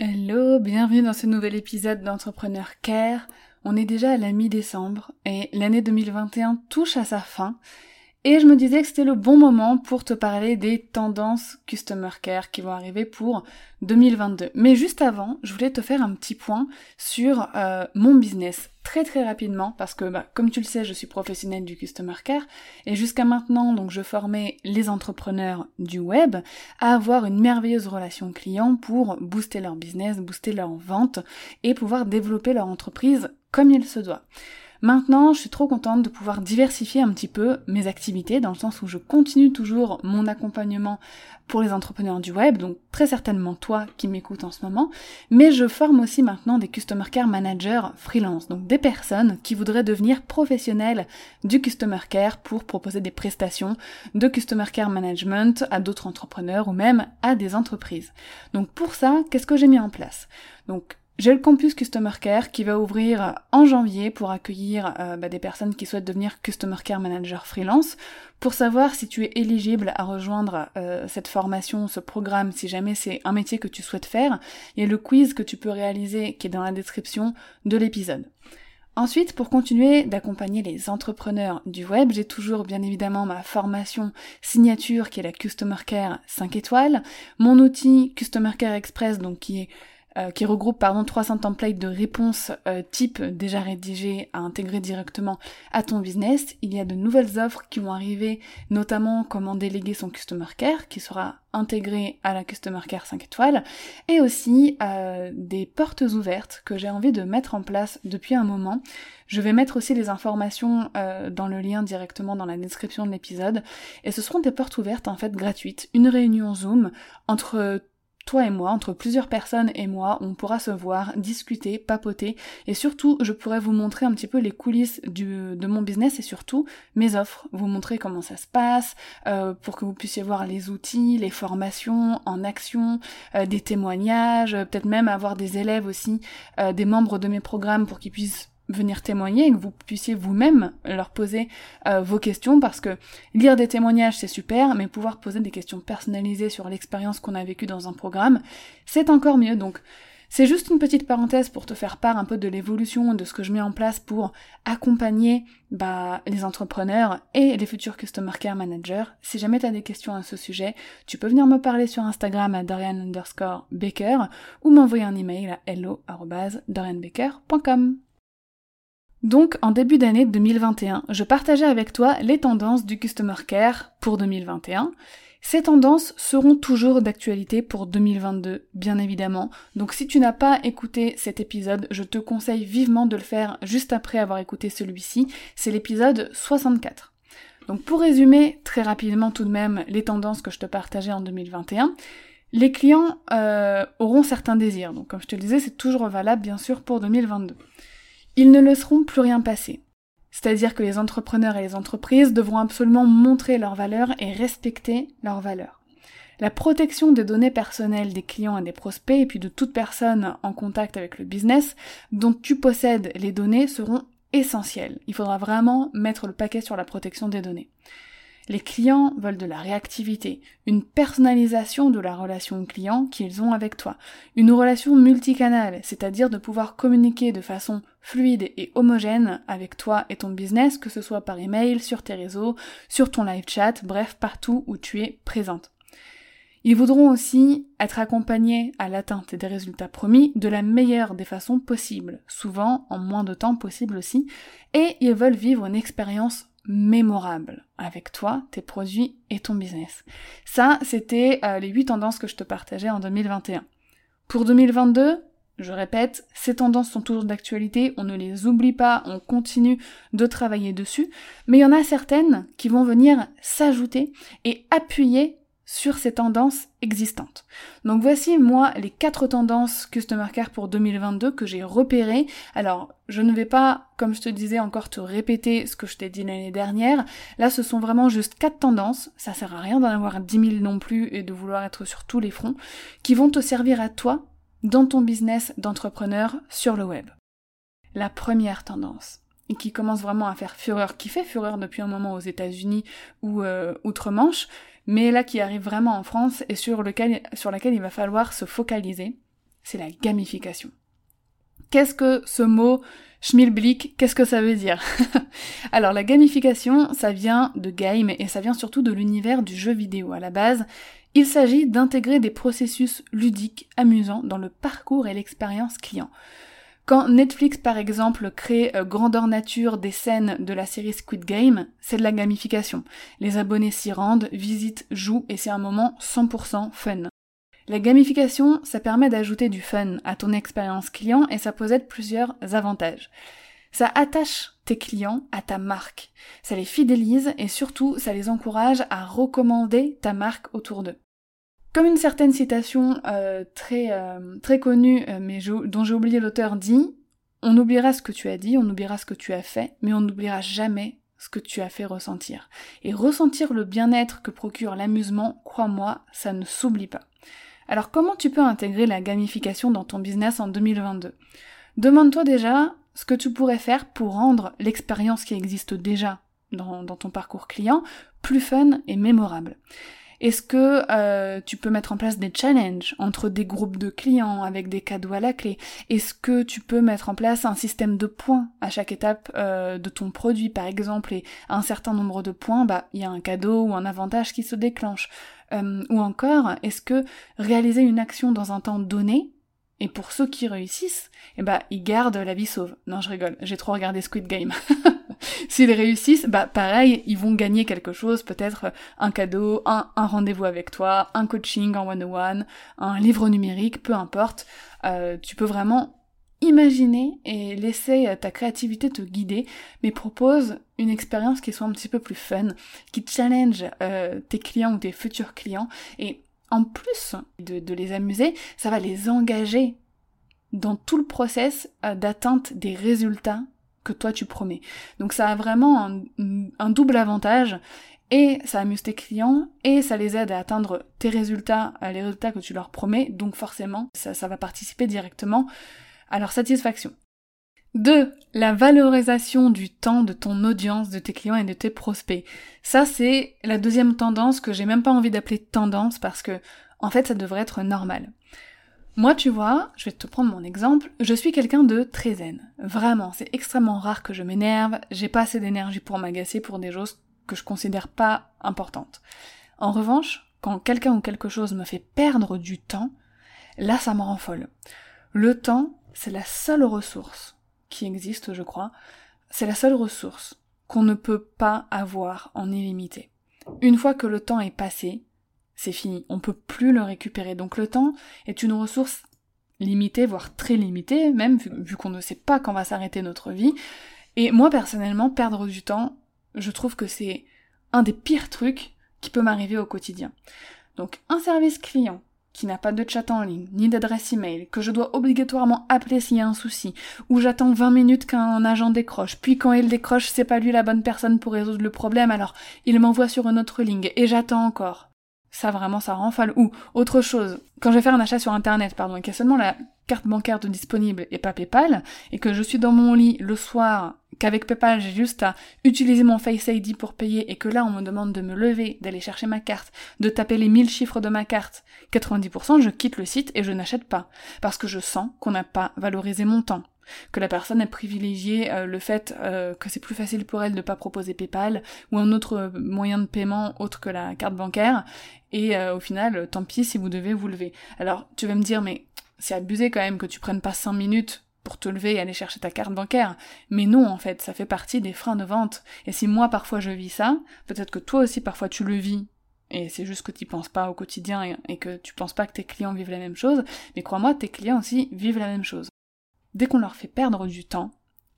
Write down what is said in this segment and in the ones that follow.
Hello, bienvenue dans ce nouvel épisode d'Entrepreneur Care. On est déjà à la mi-décembre et l'année 2021 touche à sa fin. Et je me disais que c'était le bon moment pour te parler des tendances Customer Care qui vont arriver pour 2022. Mais juste avant, je voulais te faire un petit point sur euh, mon business très très rapidement parce que bah, comme tu le sais, je suis professionnelle du Customer Care et jusqu'à maintenant, donc je formais les entrepreneurs du web à avoir une merveilleuse relation client pour booster leur business, booster leur vente et pouvoir développer leur entreprise comme il se doit. Maintenant, je suis trop contente de pouvoir diversifier un petit peu mes activités, dans le sens où je continue toujours mon accompagnement pour les entrepreneurs du web, donc très certainement toi qui m'écoutes en ce moment, mais je forme aussi maintenant des Customer Care Managers freelance, donc des personnes qui voudraient devenir professionnelles du Customer Care pour proposer des prestations de Customer Care Management à d'autres entrepreneurs ou même à des entreprises. Donc pour ça, qu'est-ce que j'ai mis en place? J'ai le campus Customer Care qui va ouvrir en janvier pour accueillir euh, bah, des personnes qui souhaitent devenir Customer Care Manager freelance. Pour savoir si tu es éligible à rejoindre euh, cette formation, ce programme, si jamais c'est un métier que tu souhaites faire, il y a le quiz que tu peux réaliser qui est dans la description de l'épisode. Ensuite, pour continuer d'accompagner les entrepreneurs du web, j'ai toujours bien évidemment ma formation signature qui est la Customer Care 5 étoiles, mon outil Customer Care Express donc qui est euh, qui regroupe pardon 300 templates de réponses euh, type déjà rédigées à intégrer directement à ton business. Il y a de nouvelles offres qui vont arriver, notamment comment déléguer son Customer Care, qui sera intégré à la Customer Care 5 étoiles, et aussi euh, des portes ouvertes que j'ai envie de mettre en place depuis un moment. Je vais mettre aussi les informations dans le lien directement dans la description de l'épisode, et ce seront des portes ouvertes en fait gratuites, une réunion Zoom entre toi et moi, entre plusieurs personnes et moi, on pourra se voir, discuter, papoter, et surtout, je pourrais vous montrer un petit peu les coulisses du, de mon business et surtout mes offres, vous montrer comment ça se passe, euh, pour que vous puissiez voir les outils, les formations en action, euh, des témoignages, peut-être même avoir des élèves aussi, euh, des membres de mes programmes pour qu'ils puissent venir témoigner et que vous puissiez vous-même leur poser euh, vos questions parce que lire des témoignages c'est super mais pouvoir poser des questions personnalisées sur l'expérience qu'on a vécue dans un programme c'est encore mieux donc c'est juste une petite parenthèse pour te faire part un peu de l'évolution de ce que je mets en place pour accompagner bah, les entrepreneurs et les futurs Customer Care Managers. Si jamais tu as des questions à ce sujet, tu peux venir me parler sur Instagram à Dorian underscore Baker ou m'envoyer un email à hello.dorianbaker.com. Donc en début d'année 2021, je partageais avec toi les tendances du Customer Care pour 2021. Ces tendances seront toujours d'actualité pour 2022, bien évidemment. Donc si tu n'as pas écouté cet épisode, je te conseille vivement de le faire juste après avoir écouté celui-ci. C'est l'épisode 64. Donc pour résumer très rapidement tout de même les tendances que je te partageais en 2021, les clients euh, auront certains désirs. Donc comme je te le disais, c'est toujours valable bien sûr pour 2022 ils ne laisseront plus rien passer. C'est-à-dire que les entrepreneurs et les entreprises devront absolument montrer leurs valeurs et respecter leurs valeurs. La protection des données personnelles des clients et des prospects et puis de toute personne en contact avec le business dont tu possèdes les données seront essentielles. Il faudra vraiment mettre le paquet sur la protection des données. Les clients veulent de la réactivité, une personnalisation de la relation client qu'ils ont avec toi, une relation multicanale, c'est-à-dire de pouvoir communiquer de façon fluide et homogène avec toi et ton business, que ce soit par email, sur tes réseaux, sur ton live chat, bref, partout où tu es présente. Ils voudront aussi être accompagnés à l'atteinte des résultats promis de la meilleure des façons possibles, souvent en moins de temps possible aussi, et ils veulent vivre une expérience mémorable avec toi, tes produits et ton business. Ça, c'était euh, les huit tendances que je te partageais en 2021. Pour 2022, je répète, ces tendances sont toujours d'actualité, on ne les oublie pas, on continue de travailler dessus, mais il y en a certaines qui vont venir s'ajouter et appuyer sur ces tendances existantes. Donc voici moi les quatre tendances Customer Care pour 2022 que j'ai repérées. Alors je ne vais pas, comme je te disais, encore te répéter ce que je t'ai dit l'année dernière. Là ce sont vraiment juste quatre tendances, ça sert à rien d'en avoir 10 000 non plus et de vouloir être sur tous les fronts, qui vont te servir à toi dans ton business d'entrepreneur sur le web. La première tendance, et qui commence vraiment à faire fureur, qui fait fureur depuis un moment aux États-Unis ou euh, outre-Manche, mais là qui arrive vraiment en France et sur, laquelle il va falloir se focaliser, c'est la gamification. Qu'est-ce que ce mot schmilblick, qu'est-ce que ça veut dire? Alors la gamification, ça vient de game et ça vient surtout de l'univers du jeu vidéo à la base. Il s'agit d'intégrer des processus ludiques, amusants dans le parcours et l'expérience client. Quand Netflix par exemple crée euh, grandeur nature des scènes de la série Squid Game, c'est de la gamification. Les abonnés s'y rendent, visitent, jouent et c'est un moment 100% fun. La gamification, ça permet d'ajouter du fun à ton expérience client et ça possède plusieurs avantages. Ça attache tes clients à ta marque, ça les fidélise et surtout ça les encourage à recommander ta marque autour d'eux. Comme une certaine citation euh, très, euh, très connue, euh, mais dont j'ai oublié l'auteur, dit On oubliera ce que tu as dit, on oubliera ce que tu as fait, mais on n'oubliera jamais ce que tu as fait ressentir. Et ressentir le bien-être que procure l'amusement, crois-moi, ça ne s'oublie pas. Alors comment tu peux intégrer la gamification dans ton business en 2022 Demande-toi déjà ce que tu pourrais faire pour rendre l'expérience qui existe déjà dans, dans ton parcours client plus fun et mémorable. Est-ce que euh, tu peux mettre en place des challenges entre des groupes de clients avec des cadeaux à la clé? Est-ce que tu peux mettre en place un système de points à chaque étape euh, de ton produit? Par exemple et un certain nombre de points, bah il y a un cadeau ou un avantage qui se déclenche. Euh, ou encore, est-ce que réaliser une action dans un temps donné et pour ceux qui réussissent, eh bah, ils gardent la vie sauve? Non, je rigole, j'ai trop regardé Squid Game. S'ils réussissent, bah pareil, ils vont gagner quelque chose, peut-être un cadeau, un, rendez-vous avec toi, un coaching en one-on-one, un livre numérique, peu importe. Euh, tu peux vraiment imaginer et laisser ta créativité te guider, mais propose une expérience qui soit un petit peu plus fun, qui challenge euh, tes clients ou tes futurs clients, et en plus de, de les amuser, ça va les engager dans tout le process euh, d'atteinte des résultats que toi tu promets. Donc ça a vraiment un, double avantage et ça amuse tes clients et ça les aide à atteindre tes résultats, les résultats que tu leur promets, donc forcément ça, va participer directement à leur satisfaction. 2. La valorisation du temps de ton audience, de tes clients et de tes prospects. Ça, c'est la deuxième tendance que j'ai même pas envie d'appeler tendance parce que, en fait, ça devrait être normal. Moi, tu vois, je vais te prendre mon exemple, je suis quelqu'un de très zen. Vraiment, c'est extrêmement rare que je m'énerve, j'ai pas assez d'énergie pour m'agacer pour des choses que je considère pas importantes. En revanche, quand quelqu'un ou quelque chose me fait perdre du temps, là ça me rend folle. Le temps, c'est la seule ressource qui existe, je crois, c'est la seule ressource qu'on ne peut pas avoir en illimité. Une fois que le temps est passé, c'est fini, on peut plus le récupérer. Donc le temps est une ressource limitée, voire très limitée, même vu, qu'on ne sait pas quand va s'arrêter notre vie. Et moi personnellement, perdre du temps, je trouve que c'est un des pires trucs qui peut m'arriver au quotidien. Donc un service client qui n'a pas de chat en ligne, ni d'adresse email, que je dois obligatoirement appeler s'il y a un souci, ou j'attends 20 minutes qu'un agent décroche, puis quand il décroche, c'est pas lui la bonne personne pour résoudre le problème, alors il m'envoie sur une autre ligne, et j'attends encore ça vraiment ça rend. Ou autre chose, quand je vais faire un achat sur internet, pardon, et qu'il y a seulement la carte bancaire de disponible et pas PayPal, et que je suis dans mon lit le soir, qu'avec PayPal j'ai juste à utiliser mon Face ID pour payer, et que là on me demande de me lever, d'aller chercher ma carte, de taper les 1000 chiffres de ma carte, 90% je quitte le site et je n'achète pas. Parce que je sens qu'on n'a pas valorisé mon temps que la personne a privilégié euh, le fait euh, que c'est plus facile pour elle de ne pas proposer PayPal ou un autre euh, moyen de paiement autre que la carte bancaire et au final tant pis si vous devez vous lever. Alors tu vas me dire mais c'est abusé quand même que tu prennes pas 5 minutes pour te lever et aller chercher ta carte bancaire. Mais non, en fait, ça fait partie des freins de vente. Et si moi parfois je vis ça, peut-être que toi aussi parfois tu le vis. Et c'est juste que tu penses pas au quotidien et que tu penses pas que tes clients vivent la même chose. Mais crois-moi, tes clients aussi vivent la même chose. Dès qu'on leur fait perdre du temps,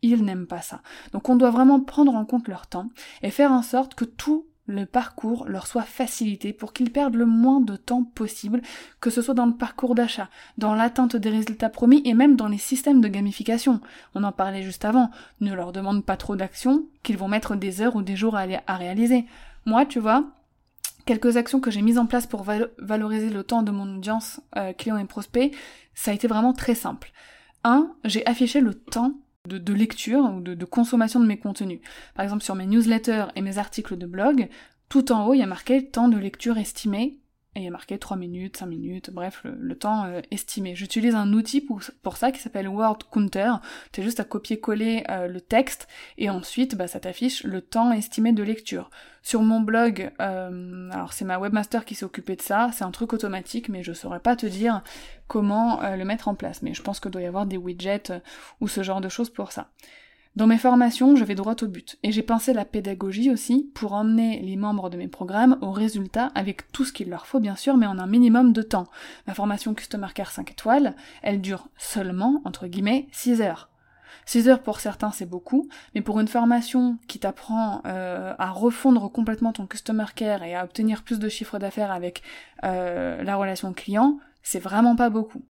ils n'aiment pas ça. Donc on doit vraiment prendre en compte leur temps et faire en sorte que tout le parcours leur soit facilité pour qu'ils perdent le moins de temps possible, que ce soit dans le parcours d'achat, dans l'atteinte des résultats promis et même dans les systèmes de gamification. On en parlait juste avant. Ne leur demande pas trop d'actions qu'ils vont mettre des heures ou des jours à, réaliser. Moi, tu vois, quelques actions que j'ai mises en place pour valoriser le temps de mon audience euh, client et prospect, ça a été vraiment très simple. Un, j'ai affiché le temps de, lecture ou de, de, consommation de mes contenus. Par exemple, sur mes newsletters et mes articles de blog, tout en haut, il y a marqué temps de lecture estimé et il y a marqué 3 minutes, 5 minutes, bref, le, temps euh, estimé. J'utilise un outil pour, pour ça qui s'appelle Word Counter. Tu as juste à copier-coller euh, le texte et ensuite bah, ça t'affiche le temps estimé de lecture. Sur mon blog, euh, alors c'est ma webmaster qui s'est occupée de ça, c'est un truc automatique mais je saurais pas te dire comment le mettre en place. Mais je pense que doit y avoir des widgets ou ce genre de choses pour ça. Dans mes formations, je vais droit au but, et j'ai pensé la pédagogie aussi pour emmener les membres de mes programmes au résultat avec tout ce qu'il leur faut bien sûr, mais en un minimum de temps. Ma formation Customer Care 5 étoiles, elle dure seulement, entre guillemets, 6 heures. 6 heures pour certains c'est beaucoup, mais pour une formation qui t'apprend euh, à refondre complètement ton customer care et à obtenir plus de chiffre d'affaires avec euh, la relation client, c'est vraiment pas beaucoup.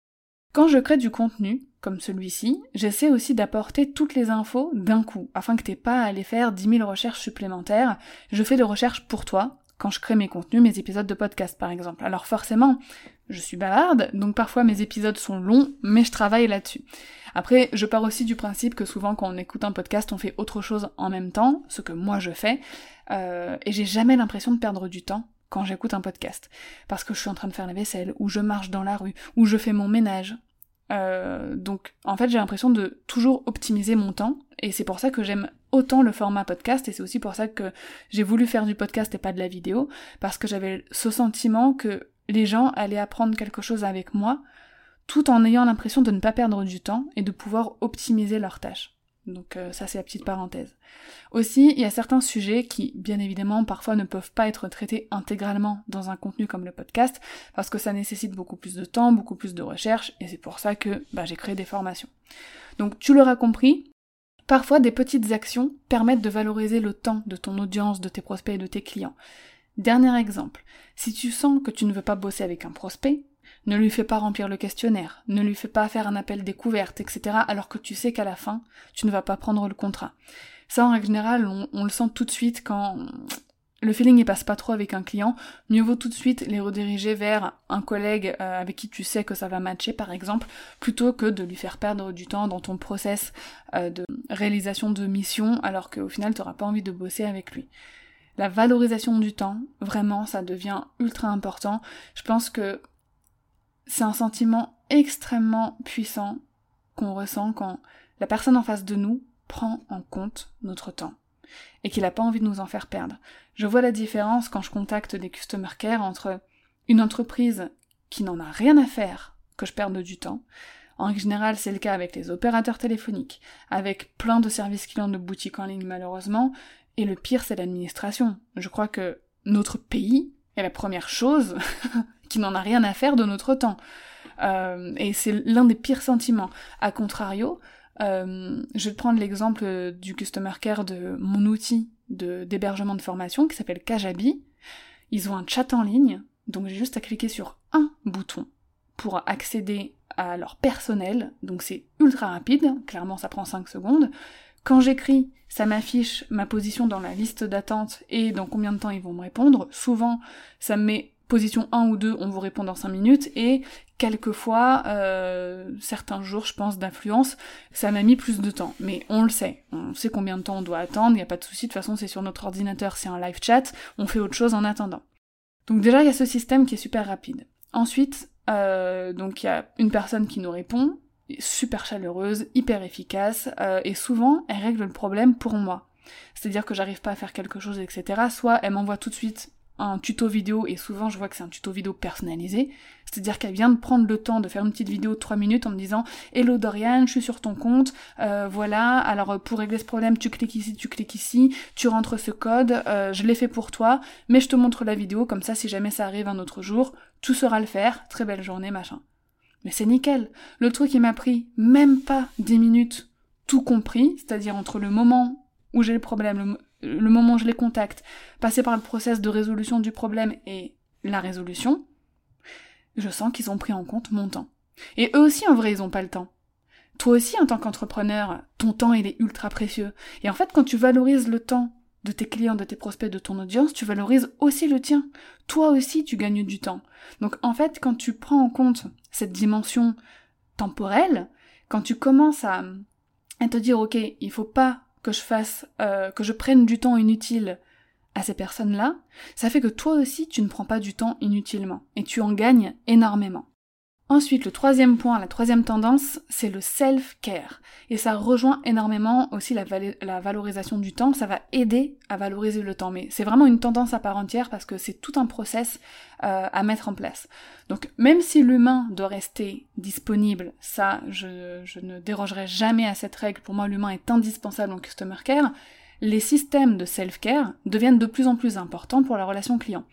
Quand je crée du contenu, comme celui-ci, j'essaie aussi d'apporter toutes les infos d'un coup, afin que t'aies pas à aller faire 10 000 recherches supplémentaires. Je fais des recherches pour toi, quand je crée mes contenus, mes épisodes de podcast par exemple. Alors forcément, je suis bavarde, donc parfois mes épisodes sont longs, mais je travaille là-dessus. Après, je pars aussi du principe que souvent quand on écoute un podcast, on fait autre chose en même temps, ce que moi je fais, euh, et j'ai jamais l'impression de perdre du temps quand j'écoute un podcast. Parce que je suis en train de faire la vaisselle, ou je marche dans la rue, ou je fais mon ménage. Euh, donc en fait j'ai l'impression de toujours optimiser mon temps et c'est pour ça que j'aime autant le format podcast et c'est aussi pour ça que j'ai voulu faire du podcast et pas de la vidéo parce que j'avais ce sentiment que les gens allaient apprendre quelque chose avec moi tout en ayant l'impression de ne pas perdre du temps et de pouvoir optimiser leurs tâches. Donc euh, ça c'est la petite parenthèse. Aussi, il y a certains sujets qui, bien évidemment, parfois ne peuvent pas être traités intégralement dans un contenu comme le podcast, parce que ça nécessite beaucoup plus de temps, beaucoup plus de recherche, et c'est pour ça que bah, j'ai créé des formations. Donc tu l'auras compris, parfois des petites actions permettent de valoriser le temps de ton audience, de tes prospects et de tes clients. Dernier exemple, si tu sens que tu ne veux pas bosser avec un prospect, ne lui fais pas remplir le questionnaire, ne lui fais pas faire un appel découverte, etc. alors que tu sais qu'à la fin, tu ne vas pas prendre le contrat. Ça, en règle générale, on, le sent tout de suite quand le feeling ne passe pas trop avec un client, mieux vaut tout de suite les rediriger vers un collègue euh, avec qui tu sais que ça va matcher par exemple, plutôt que de lui faire perdre du temps dans ton process euh, de réalisation de mission alors qu'au final tu n'auras pas envie de bosser avec lui. La valorisation du temps, vraiment, ça devient ultra important. Je pense que c'est un sentiment extrêmement puissant qu'on ressent quand la personne en face de nous prend en compte notre temps et qu'il n'a pas envie de nous en faire perdre. Je vois la différence quand je contacte des customer care entre une entreprise qui n'en a rien à faire que je perde du temps. En général, c'est le cas avec les opérateurs téléphoniques, avec plein de services clients de boutiques en ligne malheureusement, et le pire c'est l'administration. Je crois que notre pays est la première chose qui n'en a rien à faire de notre temps. Euh, et c'est l'un des pires sentiments. A contrario, euh, je vais prendre l'exemple du Customer Care de mon outil d'hébergement de, formation qui s'appelle Kajabi. Ils ont un chat en ligne, donc j'ai juste à cliquer sur un bouton pour accéder à leur personnel, donc c'est ultra rapide, clairement ça prend 5 secondes. Quand j'écris, ça m'affiche ma position dans la liste d'attente et dans combien de temps ils vont me répondre. Souvent, ça me met position 1 ou 2, on vous répond dans 5 minutes, et quelquefois, euh, certains jours, je pense, d'influence, ça m'a mis plus de temps. Mais on le sait, on sait combien de temps on doit attendre, il n'y a pas de souci, de toute façon c'est sur notre ordinateur, c'est un live chat, on fait autre chose en attendant. Donc déjà, il y a ce système qui est super rapide. Ensuite, euh, donc il y a une personne qui nous répond, super chaleureuse, hyper efficace, euh, et souvent, elle règle le problème pour moi. C'est-à-dire que j'arrive pas à faire quelque chose, etc. Soit elle m'envoie tout de suite un tuto vidéo, et souvent je vois que c'est un tuto vidéo personnalisé, c'est-à-dire qu'elle vient de prendre le temps de faire une petite vidéo de 3 minutes en me disant Hello Dorian, je suis sur ton compte, euh, voilà, alors euh, pour régler ce problème, tu cliques ici, tu cliques ici, tu rentres ce code, euh, je l'ai fait pour toi, mais je te montre la vidéo, comme ça si jamais ça arrive un autre jour, tu sauras le faire, très belle journée, machin. Mais c'est nickel. Le truc il m'a pris même pas 10 minutes, tout compris, c'est-à-dire entre le moment où j'ai le problème, le moment où je les contacte, passer par le process de résolution du problème et la résolution, je sens qu'ils ont pris en compte mon temps. Et eux aussi, en vrai, ils ont pas le temps. Toi aussi, en tant qu'entrepreneur, ton temps, il est ultra précieux. Et en fait, quand tu valorises le temps de tes clients, de tes prospects, de ton audience, tu valorises aussi le tien. Toi aussi, tu gagnes du temps. Donc, en fait, quand tu prends en compte cette dimension temporelle, quand tu commences à, à te dire, ok, il faut pas que je fasse, euh, que je prenne du temps inutile à ces personnes-là, ça fait que toi aussi tu ne prends pas du temps inutilement et tu en gagnes énormément. Ensuite, le troisième point, la troisième tendance, c'est le self-care. Et ça rejoint énormément aussi la, valorisation du temps. Ça va aider à valoriser le temps. Mais c'est vraiment une tendance à part entière parce que c'est tout un process euh, à mettre en place. Donc même si l'humain doit rester disponible, ça, je, je ne dérogerai jamais à cette règle. Pour moi, l'humain est indispensable en customer care. Les systèmes de self-care deviennent de plus en plus importants pour la relation client.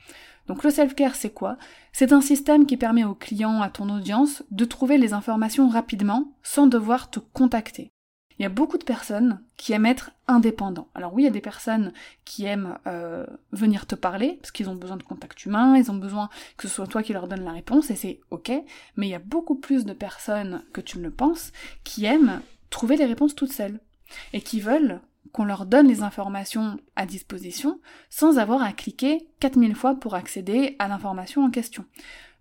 Donc le self-care, c'est quoi? C'est un système qui permet au client, à ton audience, de trouver les informations rapidement sans devoir te contacter. Il y a beaucoup de personnes qui aiment être indépendants. Alors oui, il y a des personnes qui aiment euh, venir te parler, parce qu'ils ont besoin de contact humain, ils ont besoin que ce soit toi qui leur donne la réponse, et c'est ok, mais il y a beaucoup plus de personnes que tu ne le penses qui aiment trouver les réponses toutes seules, et qui veulent qu'on leur donne les informations à disposition sans avoir à cliquer 4000 fois pour accéder à l'information en question.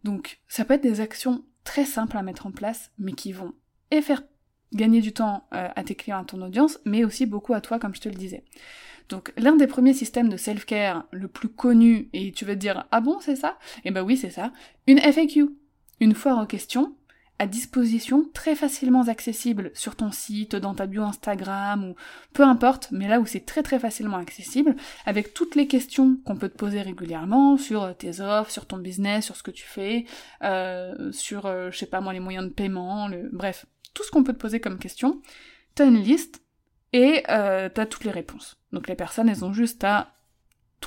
Donc ça peut être des actions très simples à mettre en place, mais qui vont et faire gagner du temps euh, à tes clients, à ton audience, mais aussi beaucoup à toi, comme je te le disais. Donc l'un des premiers systèmes de self-care le plus connu, et tu vas te dire, ah bon, c'est ça? Eh ben oui, c'est ça, une FAQ, une foire aux questions, à disposition, très facilement accessible sur ton site, dans ta bio Instagram ou peu importe, mais là où c'est très très facilement accessible, avec toutes les questions qu'on peut te poser régulièrement sur tes offres, sur ton business, sur ce que tu fais, euh, sur, euh, je sais pas moi, les moyens de paiement, le... bref, tout ce qu'on peut te poser comme question, t'as une liste et euh, t'as toutes les réponses. Donc les personnes, elles ont juste à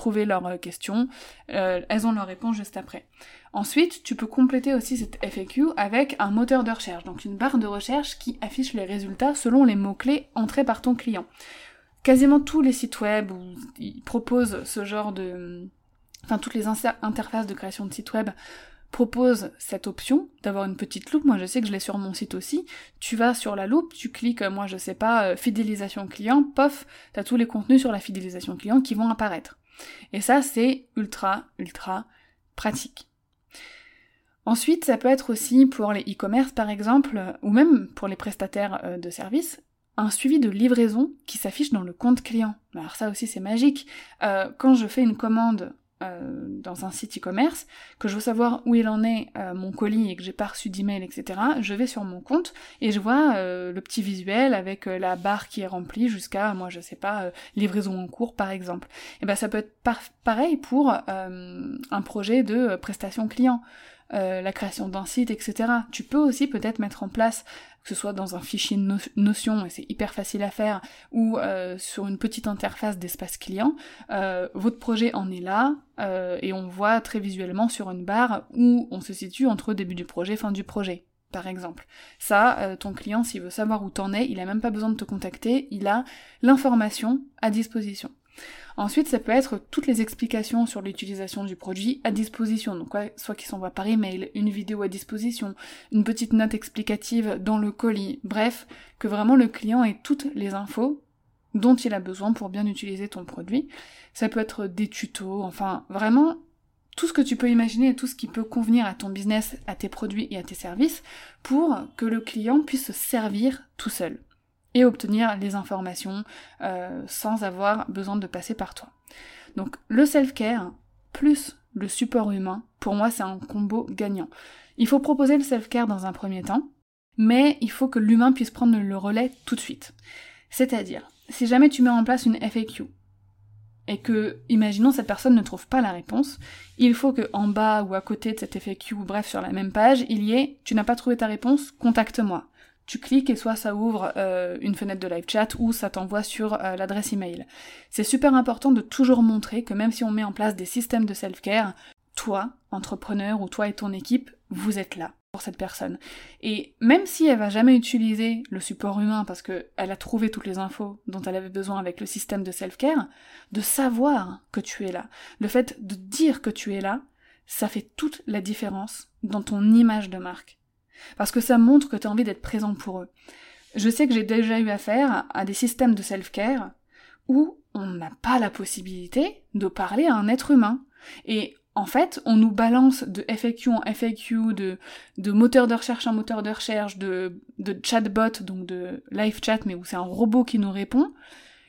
trouver leurs euh, questions, euh, elles ont leur réponse juste après. Ensuite, tu peux compléter aussi cette FAQ avec un moteur de recherche, donc une barre de recherche qui affiche les résultats selon les mots-clés entrés par ton client. Quasiment tous les sites web où ils proposent ce genre de... Enfin, toutes les interfaces de création de sites web proposent cette option d'avoir une petite loupe. Moi, je sais que je l'ai sur mon site aussi. Tu vas sur la loupe, tu cliques, moi, je sais pas, euh, fidélisation client, pof, t'as tous les contenus sur la fidélisation client qui vont apparaître. Et ça, c'est ultra, ultra pratique. Ensuite, ça peut être aussi pour les e-commerce par exemple, ou même pour les prestataires euh, de services, un suivi de livraison qui s'affiche dans le compte client. Alors ça aussi c'est magique. Euh, quand je fais une commande euh, dans un site e-commerce, que je veux savoir où il en est euh, mon colis et que j'ai pas reçu d'email, etc., je vais sur mon compte et je vois euh, le petit visuel avec la barre qui est remplie jusqu'à, moi je sais pas, livraison en cours par exemple. Et ben ça peut être pareil pour un projet de prestation client. la création d'un site, etc. Tu peux aussi peut-être mettre en place que ce soit dans un fichier Notion, et c'est hyper facile à faire, ou euh, sur une petite interface d'espace client, euh, votre projet en est là, euh, et on voit très visuellement sur une barre où on se situe entre début du projet, fin du projet par exemple. Ça, ton client, s'il veut savoir où t'en es, il a même pas besoin de te contacter, il a l'information à disposition. Ensuite, ça peut être toutes les explications sur l'utilisation du produit à disposition. Donc, soit qui s'envoie par email, une vidéo à disposition, une petite note explicative dans le colis. Bref, que vraiment le client ait toutes les infos dont il a besoin pour bien utiliser ton produit. Ça peut être des tutos, enfin, vraiment tout ce que tu peux imaginer et tout ce qui peut convenir à ton business, à tes produits et à tes services pour que le client puisse se servir tout seul et obtenir les informations euh, sans avoir besoin de passer par toi. Donc le self-care plus le support humain, pour moi c'est un combo gagnant. Il faut proposer le self-care dans un premier temps, mais il faut que l'humain puisse prendre le relais tout de suite. C'est-à-dire, si jamais tu mets en place une FAQ, et que, imaginons, cette personne ne trouve pas la réponse, il faut que en bas ou à côté de cette FAQ, ou bref, sur la même page, il y ait tu n'as pas trouvé ta réponse, contacte-moi tu cliques et soit ça ouvre euh, une fenêtre de live chat ou ça t'envoie sur euh, l'adresse email. C'est super important de toujours montrer que même si on met en place des systèmes de self-care, toi, entrepreneur ou toi et ton équipe, vous êtes là. pour cette personne. Et même si elle va jamais utiliser le support humain parce qu'elle a trouvé toutes les infos dont elle avait besoin avec le système de self-care, de savoir que tu es là, le fait de dire que tu es là, ça fait toute la différence dans ton image de marque. Parce que ça montre que tu as envie d'être présent pour eux. Je sais que j'ai déjà eu affaire à des systèmes de self-care où on n'a pas la possibilité de parler à un être humain. Et en fait, on nous balance de FAQ en FAQ, de, de moteur de recherche en moteur de recherche, de, de chatbot, donc de live chat, mais où c'est un robot qui nous répond.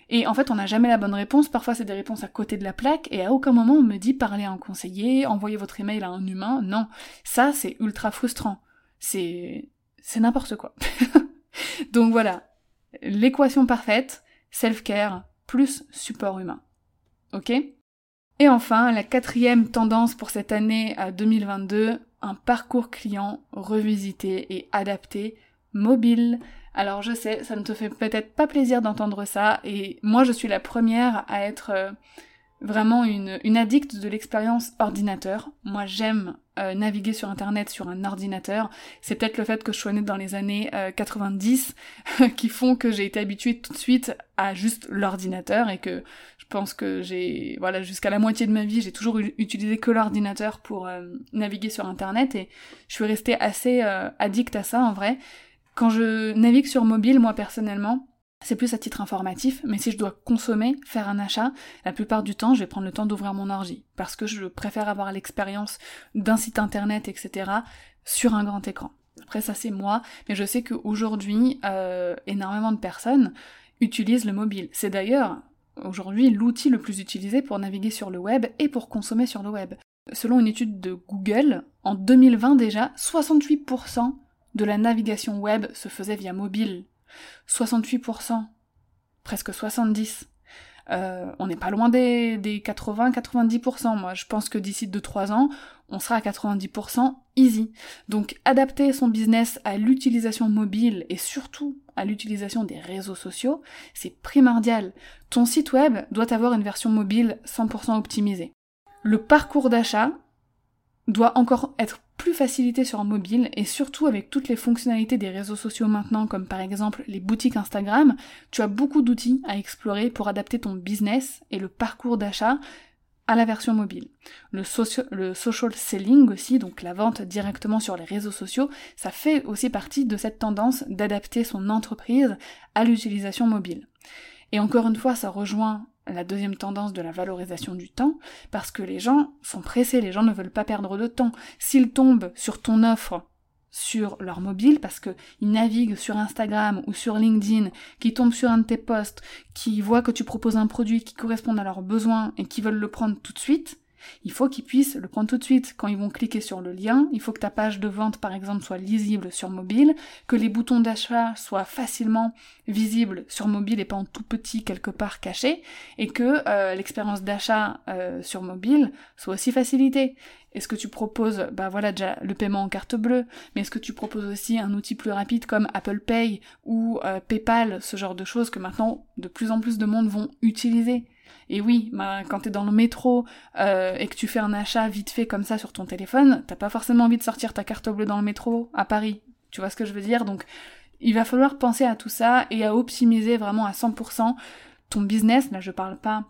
Et en fait, on n'a jamais la bonne réponse. Parfois, c'est des réponses à côté de la plaque. Et à aucun moment, on me dit parlez à un conseiller, envoyez votre email à un humain. Non. Ça, c'est ultra frustrant. C'est, c'est n'importe quoi. donc voilà. L'équation parfaite, self-care, plus support humain. Ok? Et enfin, la quatrième tendance pour cette année 2022, un parcours client revisité et adapté, mobile. Alors je sais, ça ne te fait peut-être pas plaisir d'entendre ça, et moi je suis la première à être euh, vraiment une, une addicte de l'expérience ordinateur. Moi j'aime euh, naviguer sur internet sur un ordinateur. C'est peut-être le fait que je sois née dans les années 90 euh, qui font que j'ai été habituée tout de suite à juste l'ordinateur et que je pense que j'ai voilà jusqu'à la moitié de ma vie j'ai toujours utilisé que l'ordinateur pour euh, naviguer sur internet et je suis restée assez addict à ça en vrai. Quand je navigue sur mobile, moi personnellement, c'est plus à titre informatif, mais si je dois consommer, faire un achat, la plupart du temps, je vais prendre le temps d'ouvrir mon ordi, parce que je préfère avoir l'expérience d'un site internet, etc., sur un grand écran. Après, ça c'est moi, mais je sais qu'aujourd'hui, euh, énormément de personnes utilisent le mobile. C'est d'ailleurs, aujourd'hui, l'outil le plus utilisé pour naviguer sur le web et pour consommer sur le web. Selon une étude de Google, en 2020 déjà, 68% de la navigation web se faisait via mobile. 68%, presque 70%. Euh, on n'est pas loin des, des 80-90%. Moi, je pense que d'ici 2-3 ans, on sera à 90% easy. Donc, adapter son business à l'utilisation mobile et surtout à l'utilisation des réseaux sociaux, c'est primordial. Ton site web doit avoir une version mobile 100% optimisée. Le parcours d'achat doit encore être plus facilité sur mobile et surtout avec toutes les fonctionnalités des réseaux sociaux maintenant comme par exemple les boutiques Instagram, tu as beaucoup d'outils à explorer pour adapter ton business et le parcours d'achat à la version mobile. Le, le, social selling aussi, donc la vente directement sur les réseaux sociaux, ça fait aussi partie de cette tendance d'adapter son entreprise à l'utilisation mobile. Et encore une fois, ça rejoint la deuxième tendance de la valorisation du temps, parce que les gens sont pressés, les gens ne veulent pas perdre de temps. S'ils tombent sur ton offre sur leur mobile, parce qu'ils naviguent sur Instagram ou sur LinkedIn, qui tombent sur un de tes posts, qui voient que tu proposes un produit qui correspond à leurs besoins et qui veulent le prendre tout de suite, il faut qu'ils puissent le prendre tout de suite. Quand ils vont cliquer sur le lien, il faut que ta page de vente, par exemple, soit lisible sur mobile, que les boutons d'achat soient facilement visibles sur mobile et pas en tout petit quelque part caché, et que euh, l'expérience d'achat euh, sur mobile soit aussi facilitée. Est-ce que tu proposes, bah voilà déjà le paiement en carte bleue, mais est-ce que tu proposes aussi un outil plus rapide comme Apple Pay ou euh, PayPal, ce genre de choses que maintenant de plus en plus de monde vont utiliser? Et oui, bah, quand t'es dans le métro euh, et que tu fais un achat vite fait comme ça sur ton téléphone, t'as pas forcément envie de sortir ta carte bleue dans le métro à Paris. Tu vois ce que je veux dire? Donc, il va falloir penser à tout ça et à optimiser vraiment à 100% ton business. Là, je parle pas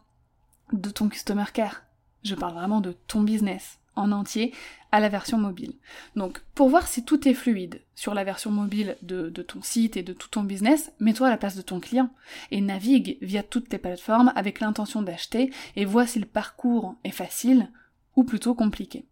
de ton customer care. Je parle vraiment de ton business en entier à la version mobile. Donc pour voir si tout est fluide sur la version mobile de, ton site et de tout ton business, mets-toi à la place de ton client et navigue via toutes tes plateformes avec l'intention d'acheter et vois si le parcours est facile ou plutôt compliqué.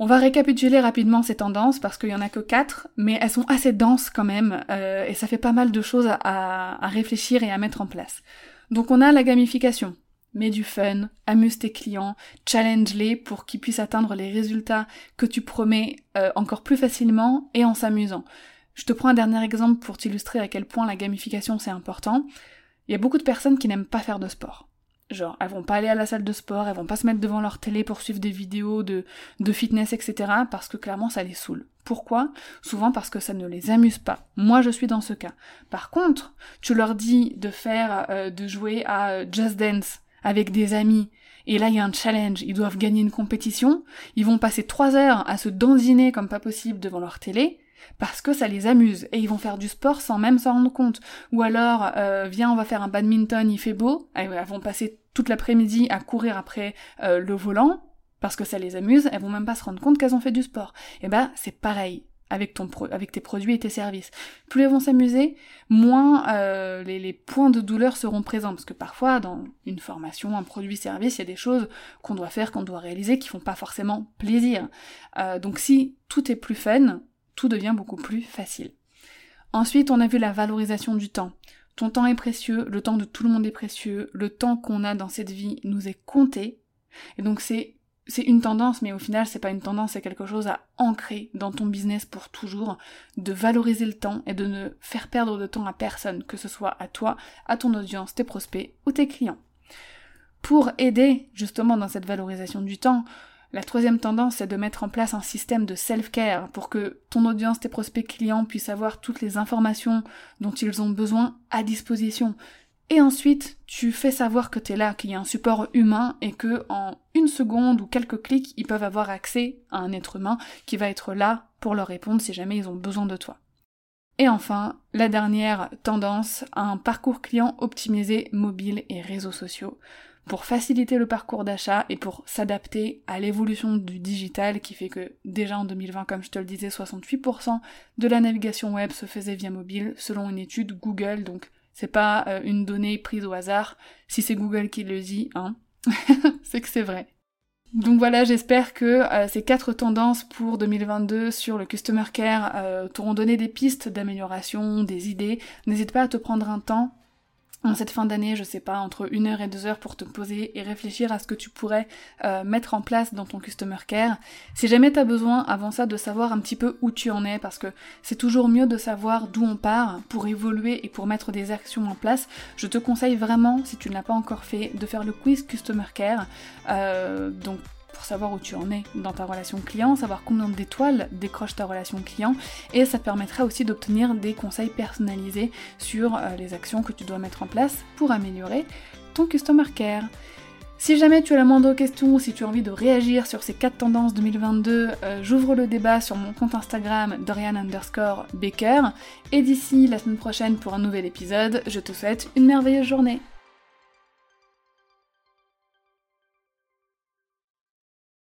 On va récapituler rapidement ces tendances parce qu'il y en a que quatre, mais elles sont assez denses quand même euh, et ça fait pas mal de choses à réfléchir et à mettre en place. Donc on a la gamification, Mets du fun, amuse tes clients, challenge-les pour qu'ils puissent atteindre les résultats que tu promets euh, encore plus facilement et en s'amusant. Je te prends un dernier exemple pour t'illustrer à quel point la gamification c'est important. Il y a beaucoup de personnes qui n'aiment pas faire de sport. Genre, elles vont pas aller à la salle de sport, elles vont pas se mettre devant leur télé pour suivre des vidéos de, de fitness, etc. parce que clairement ça les saoule. Pourquoi? Souvent parce que ça ne les amuse pas. Moi je suis dans ce cas. Par contre, tu leur dis de faire, euh, de jouer à euh, Just Dance, avec des amis, et là il y a un challenge, ils doivent gagner une compétition, ils vont passer trois heures à se dandiner comme pas possible devant leur télé, parce que ça les amuse, et ils vont faire du sport sans même s'en rendre compte. Ou alors, euh, viens, on va faire un badminton, il fait beau, elles vont passer toute l'après-midi à courir après euh, le volant, parce que ça les amuse, elles vont même pas se rendre compte qu'elles ont fait du sport. Et eh ben, c'est pareil avec, ton avec tes produits et tes services. Plus elles vont s'amuser, moins euh, les, les, points de douleur seront présents. Parce que parfois, dans une formation, un produit-service, il y a des choses qu'on doit faire, qu'on doit réaliser, qui font pas forcément plaisir. Euh, donc si tout est plus fun, tout devient beaucoup plus facile. Ensuite, on a vu la valorisation du temps. Ton temps est précieux, le temps de tout le monde est précieux, le temps qu'on a dans cette vie nous est compté. Et donc c'est c'est une tendance, mais au final, c'est pas une tendance, c'est quelque chose à ancrer dans ton business pour toujours, de valoriser le temps et de ne faire perdre de temps à personne, que ce soit à toi, à ton audience, tes prospects ou tes clients. Pour aider justement dans cette valorisation du temps, la troisième tendance, c'est de mettre en place un système de self-care pour que ton audience, tes prospects clients puissent avoir toutes les informations dont ils ont besoin à disposition. Et ensuite, tu fais savoir que tu là, qu'il y a un support humain et que en une seconde ou quelques clics, ils peuvent avoir accès à un être humain qui va être là pour leur répondre si jamais ils ont besoin de toi. Et enfin, la dernière tendance, un parcours client optimisé mobile et réseaux sociaux pour faciliter le parcours d'achat et pour s'adapter à l'évolution du digital qui fait que déjà en 2020, comme je te le disais, 68% de la navigation web se faisait via mobile selon une étude Google, donc c'est pas euh, une donnée prise au hasard. Si c'est Google qui le dit, hein, c'est que c'est vrai. Donc voilà, j'espère que euh, ces quatre tendances pour 2022 sur le Customer Care euh, t'auront donné des pistes d'amélioration, des idées. N'hésite pas à te prendre un temps en cette fin d'année, je sais pas, entre une heure et deux heures pour te poser et réfléchir à ce que tu pourrais euh, mettre en place dans ton customer care. Si jamais tu as besoin avant ça de savoir un petit peu où tu en es, parce que c'est toujours mieux de savoir d'où on part pour évoluer et pour mettre des actions en place, je te conseille vraiment, si tu ne l'as pas encore fait, de faire le quiz customer care. Euh, donc pour savoir où tu en es dans ta relation client, savoir combien d'étoiles décroche ta relation client, et ça te permettra aussi d'obtenir des conseils personnalisés sur euh, les actions que tu dois mettre en place pour améliorer ton customer care. Si jamais tu as la moindre question si tu as envie de réagir sur ces 4 tendances 2022, euh, j'ouvre le débat sur mon compte Instagram Dorian underscore Baker. Et d'ici la semaine prochaine pour un nouvel épisode, je te souhaite une merveilleuse journée.